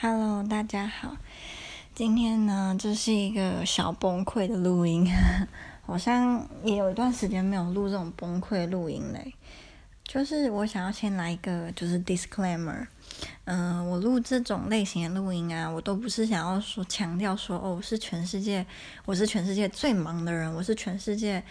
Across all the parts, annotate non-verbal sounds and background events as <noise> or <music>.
Hello，大家好。今天呢，这是一个小崩溃的录音，<laughs> 好像也有一段时间没有录这种崩溃录音嘞。就是我想要先来一个，就是 disclaimer。嗯、我录这种类型的录音啊，我都不是想要说强调说，哦，我是全世界，我是全世界最忙的人，我是全世界。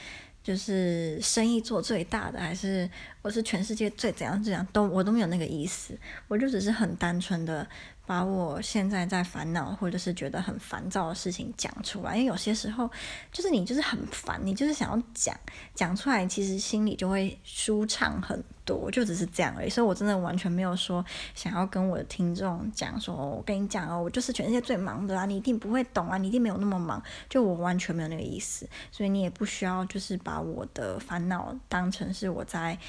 就是生意做最大的，还是我是全世界最怎样怎样都我都没有那个意思，我就只是很单纯的把我现在在烦恼或者是觉得很烦躁的事情讲出来，因为有些时候就是你就是很烦，你就是想要讲讲出来，其实心里就会舒畅很多，就只是这样而已。所以我真的完全没有说想要跟我的听众讲说，我跟你讲哦，我就是全世界最忙的啊，你一定不会懂啊，你一定没有那么忙，就我完全没有那个意思，所以你也不需要就是把我的烦恼当成是我在。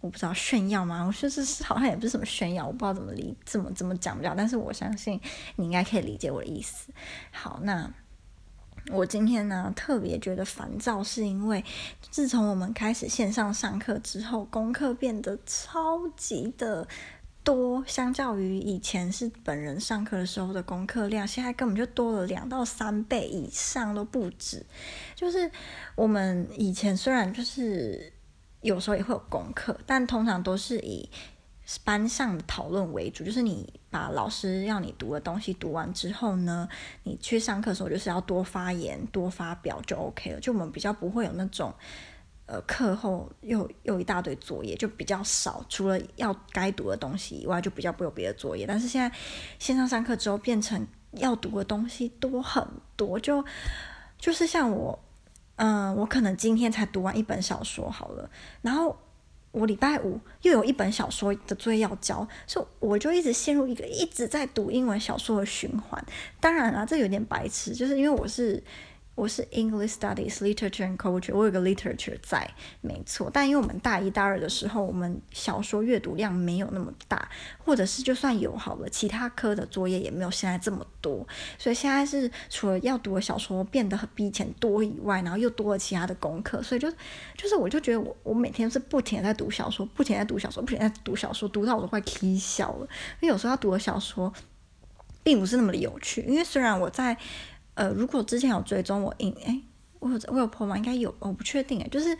我不知道炫耀吗？我说这是好像也不是什么炫耀，我不知道怎么理怎么怎么讲不了。但是我相信你应该可以理解我的意思。好，那我今天呢特别觉得烦躁，是因为自从我们开始线上上课之后，功课变得超级的多，相较于以前是本人上课的时候的功课量，现在根本就多了两到三倍以上都不止。就是我们以前虽然就是。有时候也会有功课，但通常都是以班上的讨论为主。就是你把老师要你读的东西读完之后呢，你去上课的时候就是要多发言、多发表就 OK 了。就我们比较不会有那种，呃，课后又又一大堆作业，就比较少。除了要该读的东西以外，就比较不会有别的作业。但是现在线上上课之后，变成要读的东西多很多，就就是像我。嗯，我可能今天才读完一本小说好了，然后我礼拜五又有一本小说的作业要交，所以我就一直陷入一个一直在读英文小说的循环。当然啊，这有点白痴，就是因为我是。我是 English Studies Literature and Culture，我有个 literature 在，没错。但因为我们大一、大二的时候，我们小说阅读量没有那么大，或者是就算有好了，其他科的作业也没有现在这么多。所以现在是除了要读的小说变得比以前多以外，然后又多了其他的功课，所以就就是我就觉得我我每天是不停的在读小说，不停的在读小说，不停的在读小说，读到我都快气笑了。因为有时候要读的小说并不是那么的有趣，因为虽然我在。呃，如果之前有追踪我，应哎，我有我有 po 吗？应该有，我不确定哎。就是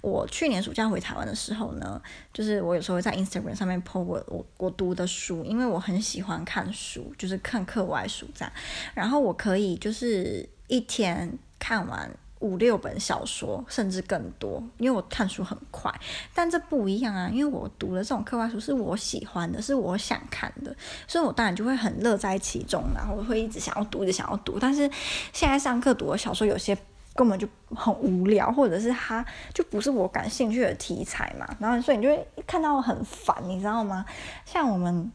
我去年暑假回台湾的时候呢，就是我有时候会在 Instagram 上面 po 我我我读的书，因为我很喜欢看书，就是看课外书这样。然后我可以就是一天看完。五六本小说，甚至更多，因为我看书很快。但这不一样啊，因为我读的这种课外书是我喜欢的，是我想看的，所以我当然就会很乐在其中，然后会一直想要读，一直想要读。但是现在上课读的小说有些根本就很无聊，或者是它就不是我感兴趣的题材嘛，然后所以你就会看到很烦，你知道吗？像我们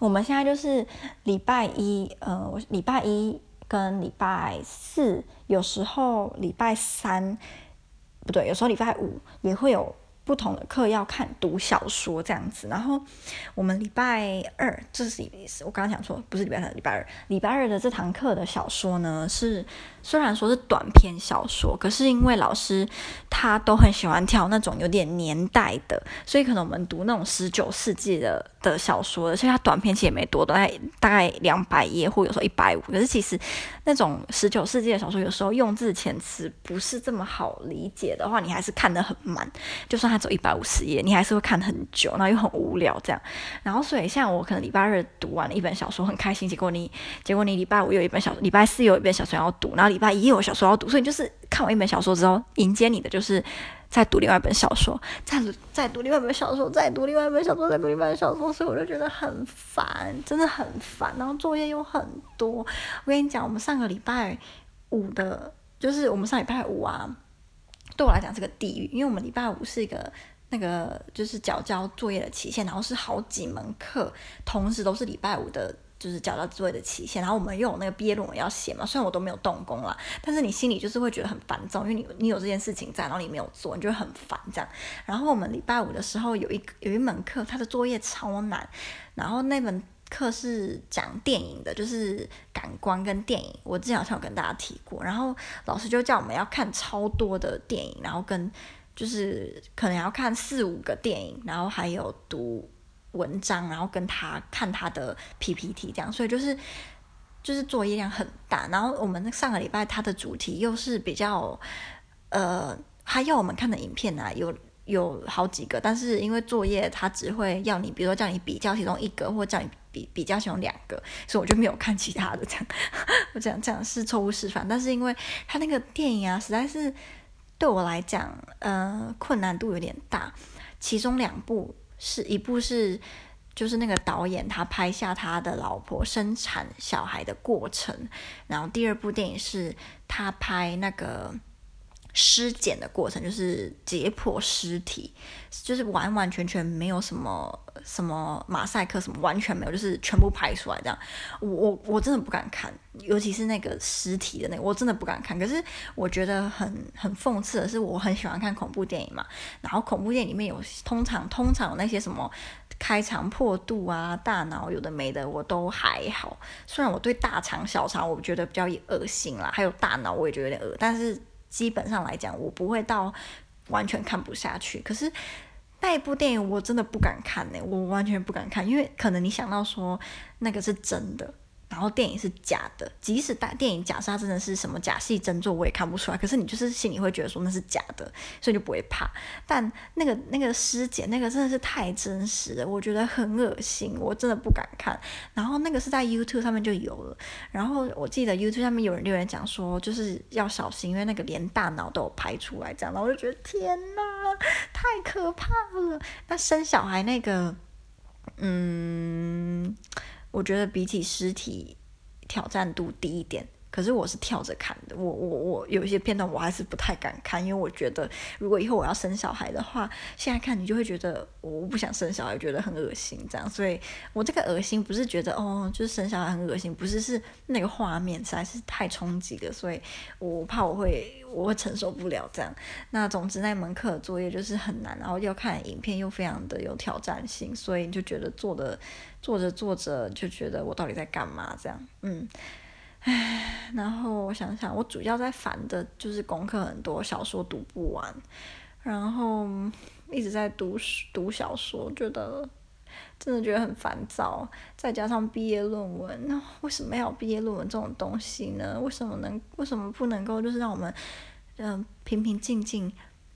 我们现在就是礼拜一，呃，我礼拜一。跟礼拜四，有时候礼拜三，不对，有时候礼拜五也会有。不同的课要看读小说这样子，然后我们礼拜二，这是一个意思我刚刚讲错，不是礼拜三，礼拜二，礼拜二的这堂课的小说呢，是虽然说是短篇小说，可是因为老师他都很喜欢挑那种有点年代的，所以可能我们读那种十九世纪的的小说，而且它短篇其实也没多，大概大概两百页或有时候一百五，可是其实那种十九世纪的小说有时候用字遣词不是这么好理解的话，你还是看得很慢，就算它。走一百五十页，你还是会看很久，然后又很无聊这样。然后所以像我可能礼拜二读完了一本小说很开心，结果你结果你礼拜五有一本小，礼拜四有一本小说要读，然后礼拜一有小说要读，所以就是看完一本小说之后，迎接你的就是再读另外一本小说，再再读另外一本小说，再读另外一本小说，再读另外一本小说，所以我就觉得很烦，真的很烦。然后作业又很多，我跟你讲，我们上个礼拜五的，就是我们上礼拜五啊。对我来讲是个地狱，因为我们礼拜五是一个那个就是缴交作业的期限，然后是好几门课同时都是礼拜五的，就是缴交作业的期限，然后我们又有那个毕业论文要写嘛，虽然我都没有动工啦，但是你心里就是会觉得很烦躁，因为你你有这件事情在，然后你没有做，你就很烦这样。然后我们礼拜五的时候有一有一门课，它的作业超难，然后那门。课是讲电影的，就是感官跟电影。我之前好像有跟大家提过，然后老师就叫我们要看超多的电影，然后跟就是可能要看四五个电影，然后还有读文章，然后跟他看他的 PPT 这样，所以就是就是作业量很大。然后我们上个礼拜他的主题又是比较呃，他要我们看的影片啊有。有好几个，但是因为作业他只会要你，比如说叫你比较其中一个，或叫你比比较其中两个，所以我就没有看其他的。这样，我这样这样是错误示范。但是因为他那个电影啊，实在是对我来讲，呃，困难度有点大。其中两部是一部是就是那个导演他拍下他的老婆生产小孩的过程，然后第二部电影是他拍那个。尸检的过程就是解剖尸体，就是完完全全没有什么什么马赛克，什么完全没有，就是全部拍出来这样。我我我真的不敢看，尤其是那个尸体的那个，我真的不敢看。可是我觉得很很讽刺的是，我很喜欢看恐怖电影嘛，然后恐怖电影里面有通常通常有那些什么开肠破肚啊、大脑有的没的，我都还好。虽然我对大肠、小肠我觉得比较恶心啦，还有大脑我也觉得有点恶，但是。基本上来讲，我不会到完全看不下去。可是那一部电影我真的不敢看呢，我完全不敢看，因为可能你想到说那个是真的。然后电影是假的，即使大电影假设它真的是什么假戏真做，我也看不出来。可是你就是心里会觉得说那是假的，所以就不会怕。但那个那个尸检那个真的是太真实了，我觉得很恶心，我真的不敢看。然后那个是在 YouTube 上面就有了。然后我记得 YouTube 上面有人留言讲说，就是要小心，因为那个连大脑都有拍出来这样。然后我就觉得天哪，太可怕了。那生小孩那个，嗯。我觉得比起实体挑战度低一点。可是我是跳着看的，我我我有一些片段我还是不太敢看，因为我觉得如果以后我要生小孩的话，现在看你就会觉得我不想生小孩，觉得很恶心这样。所以我这个恶心不是觉得哦，就是生小孩很恶心，不是，是那个画面实在是太冲击了，所以我怕我会 <laughs> 我会承受不了这样。那总之那门课的作业就是很难，然后要看影片又非常的有挑战性，所以就觉得做的做着做着就觉得我到底在干嘛这样，嗯。唉，然后我想想，我主要在烦的就是功课很多，小说读不完，然后一直在读读小说，觉得真的觉得很烦躁。再加上毕业论文，那为什么要毕业论文这种东西呢？为什么能为什么不能够就是让我们嗯、平平静静，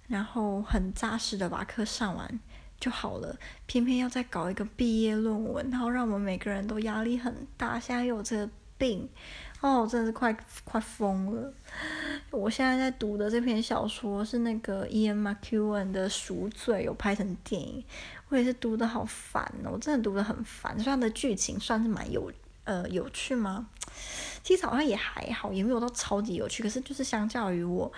然后很扎实的把课上完就好了？偏偏要再搞一个毕业论文，然后让我们每个人都压力很大。现在又有这个病。哦，我真的是快快疯了！我现在在读的这篇小说是那个 Ian McEwan 的《赎罪》，有拍成电影，我也是读的好烦哦，我真的读的很烦。虽然的剧情算是蛮有呃有趣吗？其实好像也还好，也没有到超级有趣。可是就是相较于我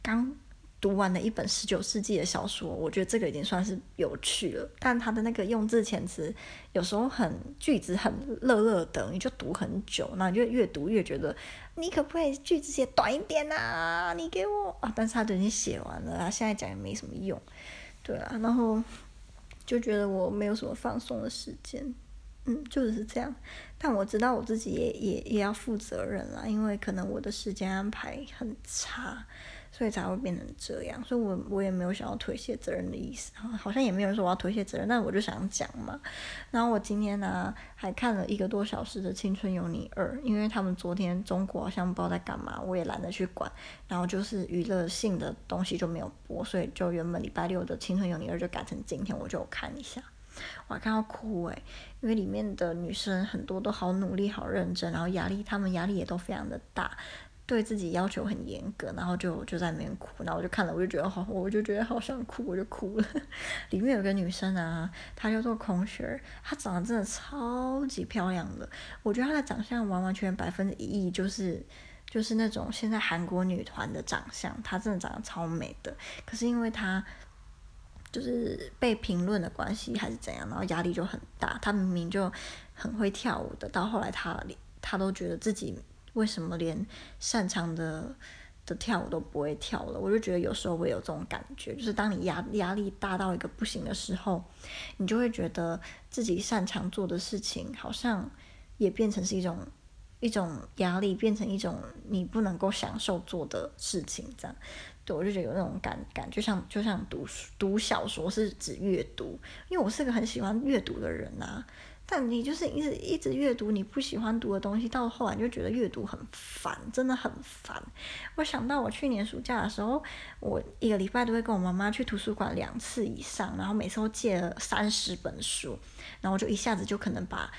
刚。读完了一本十九世纪的小说，我觉得这个已经算是有趣了。但他的那个用字遣词有时候很句子很乐乐的，你就读很久，那你就越读越觉得你可不可以句子写短一点啊？你给我啊！但是他都已经写完了，他现在讲也没什么用，对啊。然后就觉得我没有什么放松的时间，嗯，就是这样。但我知道我自己也也也要负责任啦，因为可能我的时间安排很差。所以才会变成这样，所以我我也没有想要推卸责任的意思，好像也没有人说我要推卸责任，但我就想讲嘛。然后我今天呢、还看了一个多小时的《青春有你二》，因为他们昨天中国好像不知道在干嘛，我也懒得去管。然后就是娱乐性的东西就没有播，所以就原本礼拜六的《青春有你二》就改成今天，我就看一下。我还看到哭诶，因为里面的女生很多都好努力、好认真，然后压力，她们压力也都非常的大。对自己要求很严格，然后就就在那边哭，然后我就看了，我就觉得好，我就觉得好想哭，我就哭了。<laughs> 里面有个女生啊，她叫做孔雪儿，她长得真的超级漂亮的，我觉得她的长相完完全全百分之一亿就是就是那种现在韩国女团的长相，她真的长得超美的。可是因为她就是被评论的关系还是怎样，然后压力就很大。她明明就很会跳舞的，到后来她她都觉得自己。为什么连擅长的的跳舞都不会跳了？我就觉得有时候会有这种感觉，就是当你压压力大到一个不行的时候，你就会觉得自己擅长做的事情好像也变成是一种一种压力，变成一种你不能够享受做的事情，这样。对，我就觉得有那种感感，就像就像读读小说是指阅读，因为我是个很喜欢阅读的人啊。但你就是一直一直阅读你不喜欢读的东西，到后来就觉得阅读很烦，真的很烦。我想到我去年暑假的时候，我一个礼拜都会跟我妈妈去图书馆两次以上，然后每次都借了三十本书，然后我就一下子就可能把，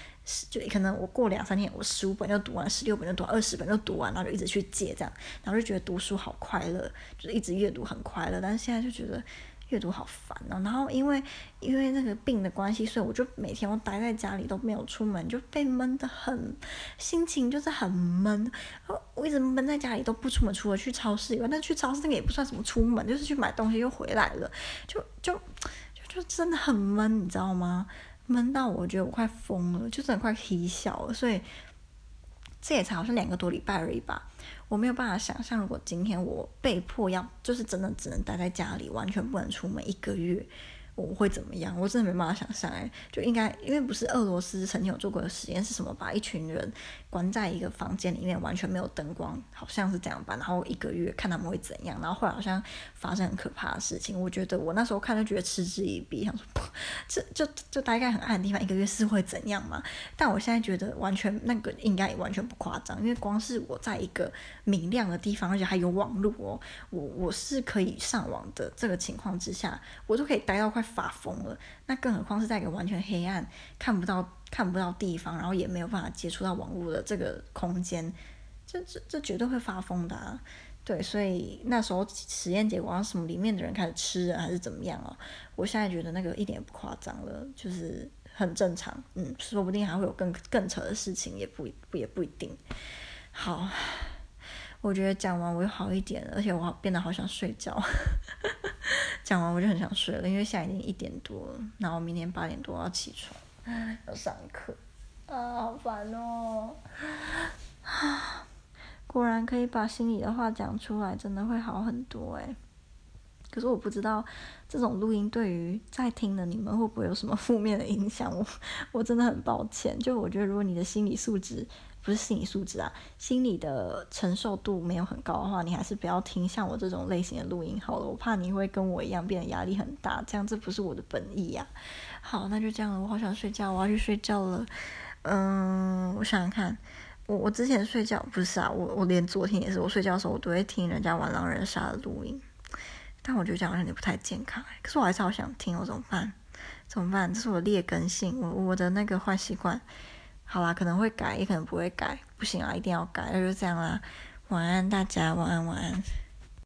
就可能我过两三天，我十五本就读完，十六本就读完，二十本就读完，然后就一直去借这样，然后就觉得读书好快乐，就是一直阅读很快乐。但是现在就觉得。阅读好烦哦，然后因为因为那个病的关系，所以我就每天我待在家里都没有出门，就被闷得很，心情就是很闷。我一直闷在家里都不出门，除了去超市以外，但去超市那个也不算什么出门，就是去买东西又回来了，就就就就真的很闷，你知道吗？闷到我觉得我快疯了，就真的快气笑了，所以。这也才好像两个多礼拜而已吧，我没有办法想象，如果今天我被迫要，就是真的只能待在家里，完全不能出门一个月。我会怎么样？我真的没办法想象哎，就应该因为不是俄罗斯曾经有做过的实验是什么？把一群人关在一个房间里面，完全没有灯光，好像是这样吧。然后一个月看他们会怎样。然后后来好像发生很可怕的事情。我觉得我那时候看就觉得嗤之以鼻，想说这就就大概很暗的地方，一个月是会怎样嘛？但我现在觉得完全那个应该完全不夸张，因为光是我在一个明亮的地方，而且还有网络哦，我我是可以上网的这个情况之下，我都可以待到快。发疯了，那更何况是在一个完全黑暗、看不到、看不到地方，然后也没有办法接触到网络的这个空间，这这这绝对会发疯的啊！对，所以那时候实验结果，什么里面的人开始吃人还是怎么样哦？我现在觉得那个一点也不夸张了，就是很正常。嗯，说不定还会有更更扯的事情，也不不也不一定。好，我觉得讲完我又好一点了，而且我变得好想睡觉。<laughs> 讲完我就很想睡了，因为现在已经一点多了，然后明天八点多要起床，要上课，啊，好烦哦！啊，<sighs> 果然可以把心里的话讲出来，真的会好很多哎。可是我不知道这种录音对于在听的你们会不会有什么负面的影响，我我真的很抱歉。就我觉得，如果你的心理素质，不是心理素质啊，心理的承受度没有很高的话，你还是不要听像我这种类型的录音好了。我怕你会跟我一样变得压力很大，这样这不是我的本意呀、啊。好，那就这样了。我好想睡觉，我要去睡觉了。嗯，我想想看，我我之前睡觉不是啊，我我连昨天也是，我睡觉的时候我都会听人家玩狼人杀的录音，但我觉得这样好像有点不太健康。可是我还是好想听，我怎么办？怎么办？这是我劣根性，我我的那个坏习惯。好啦，可能会改，也可能不会改，不行啊，一定要改，那就这样啦。晚安，大家，晚安，晚安。